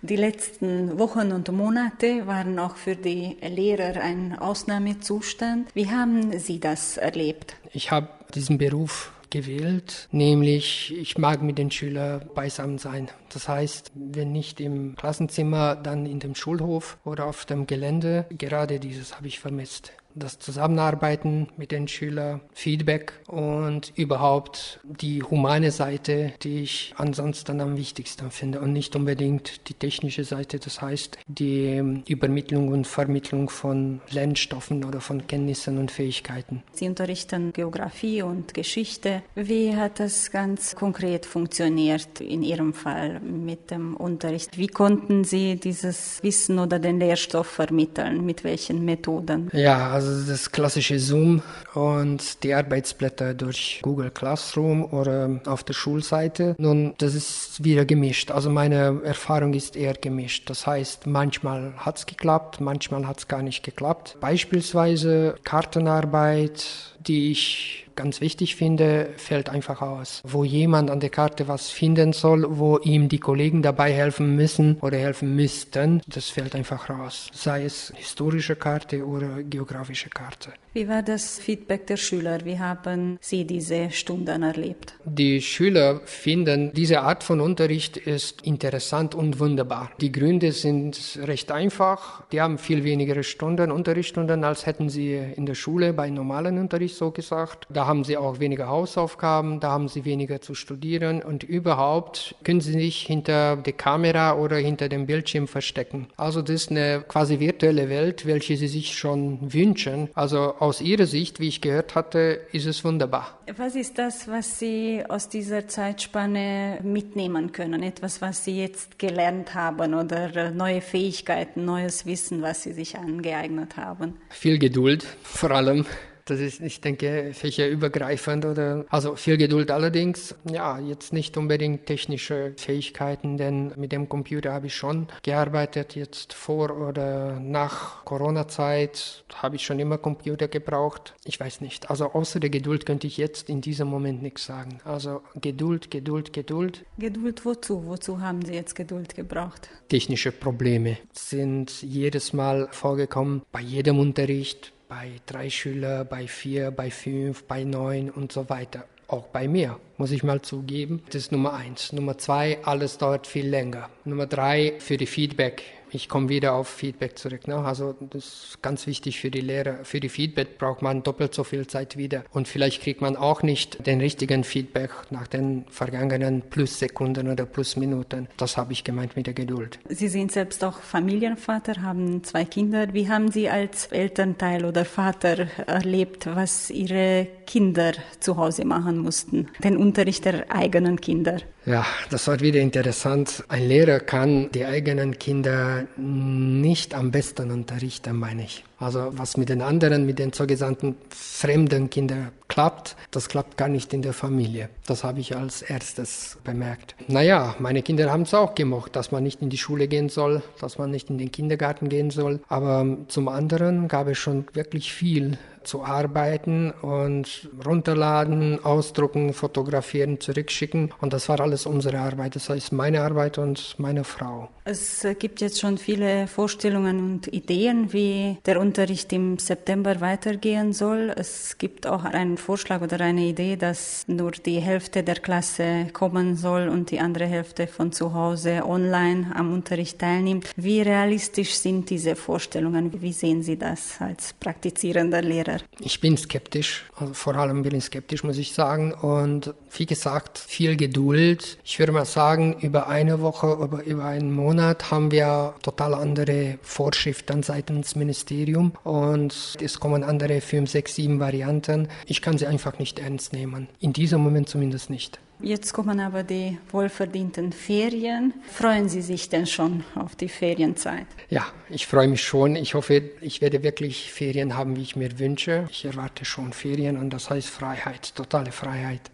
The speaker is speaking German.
Die letzten Wochen und Monate waren auch für die Lehrer ein Ausnahmezustand. Wie haben Sie das erlebt? Ich habe diesen Beruf gewählt, nämlich ich mag mit den Schülern beisammen sein. Das heißt, wenn nicht im Klassenzimmer, dann in dem Schulhof oder auf dem Gelände. Gerade dieses habe ich vermisst das Zusammenarbeiten mit den Schülern, Feedback und überhaupt die humane Seite, die ich ansonsten am wichtigsten finde und nicht unbedingt die technische Seite, das heißt die Übermittlung und Vermittlung von Lernstoffen oder von Kenntnissen und Fähigkeiten. Sie unterrichten Geografie und Geschichte. Wie hat das ganz konkret funktioniert in Ihrem Fall mit dem Unterricht? Wie konnten Sie dieses Wissen oder den Lehrstoff vermitteln? Mit welchen Methoden? Ja, also also das klassische Zoom und die Arbeitsblätter durch Google Classroom oder auf der Schulseite. Nun, das ist wieder gemischt. Also meine Erfahrung ist eher gemischt. Das heißt, manchmal hat es geklappt, manchmal hat es gar nicht geklappt. Beispielsweise Kartenarbeit, die ich ganz wichtig finde, fällt einfach aus. Wo jemand an der Karte was finden soll, wo ihm die Kollegen dabei helfen müssen oder helfen müssten, das fällt einfach raus. Sei es historische Karte oder geografische Karte. Wie war das Feedback der Schüler? Wie haben Sie diese Stunden erlebt? Die Schüler finden, diese Art von Unterricht ist interessant und wunderbar. Die Gründe sind recht einfach. Die haben viel weniger Stunden, Unterrichtsstunden, als hätten sie in der Schule bei normalen Unterricht so gesagt. Da haben sie auch weniger Hausaufgaben, da haben sie weniger zu studieren und überhaupt können sie sich hinter der Kamera oder hinter dem Bildschirm verstecken. Also das ist eine quasi virtuelle Welt, welche sie sich schon wünschen. Also aus ihrer Sicht, wie ich gehört hatte, ist es wunderbar. Was ist das, was Sie aus dieser Zeitspanne mitnehmen können? Etwas, was Sie jetzt gelernt haben oder neue Fähigkeiten, neues Wissen, was Sie sich angeeignet haben? Viel Geduld, vor allem. Das ist, ich denke, fächerübergreifend oder, also viel Geduld allerdings. Ja, jetzt nicht unbedingt technische Fähigkeiten, denn mit dem Computer habe ich schon gearbeitet. Jetzt vor oder nach Corona-Zeit habe ich schon immer Computer gebraucht. Ich weiß nicht. Also außer der Geduld könnte ich jetzt in diesem Moment nichts sagen. Also Geduld, Geduld, Geduld. Geduld wozu? Wozu haben Sie jetzt Geduld gebraucht? Technische Probleme sind jedes Mal vorgekommen, bei jedem Unterricht, bei drei Schülern, bei vier, bei fünf, bei neun und so weiter. Auch bei mir, muss ich mal zugeben. Das ist Nummer eins. Nummer zwei, alles dauert viel länger. Nummer drei, für die Feedback ich komme wieder auf Feedback zurück. Ne? Also das ist ganz wichtig für die Lehrer. Für die Feedback braucht man doppelt so viel Zeit wieder. Und vielleicht kriegt man auch nicht den richtigen Feedback nach den vergangenen Plussekunden oder Plusminuten. Das habe ich gemeint mit der Geduld. Sie sind selbst auch Familienvater, haben zwei Kinder. Wie haben Sie als Elternteil oder Vater erlebt, was Ihre Kinder zu Hause machen mussten? Den Unterricht der eigenen Kinder? Ja, das war wieder interessant. Ein Lehrer kann die eigenen Kinder nicht am besten unterrichten, meine ich. Also was mit den anderen, mit den sogenannten fremden Kindern klappt, das klappt gar nicht in der Familie. Das habe ich als erstes bemerkt. Naja, meine Kinder haben es auch gemocht, dass man nicht in die Schule gehen soll, dass man nicht in den Kindergarten gehen soll. Aber zum anderen gab es schon wirklich viel zu arbeiten und runterladen, ausdrucken, fotografieren, zurückschicken. Und das war alles unsere Arbeit. Das heißt meine Arbeit und meine Frau. Es gibt jetzt schon viele Vorstellungen und Ideen, wie der Unterricht im September weitergehen soll. Es gibt auch einen Vorschlag oder eine Idee, dass nur die Hälfte der Klasse kommen soll und die andere Hälfte von zu Hause online am Unterricht teilnimmt. Wie realistisch sind diese Vorstellungen? Wie sehen Sie das als praktizierender Lehrer? Ich bin skeptisch, also vor allem bin ich skeptisch, muss ich sagen. Und wie gesagt, viel Geduld. Ich würde mal sagen, über eine Woche, über, über einen Monat haben wir total andere Vorschriften seitens Ministerium und es kommen andere fünf, sechs, sieben Varianten. Ich kann sie einfach nicht ernst nehmen. In diesem Moment zumindest nicht. Jetzt kommen aber die wohlverdienten Ferien. Freuen Sie sich denn schon auf die Ferienzeit? Ja, ich freue mich schon. Ich hoffe, ich werde wirklich Ferien haben, wie ich mir wünsche. Ich erwarte schon Ferien und das heißt Freiheit, totale Freiheit.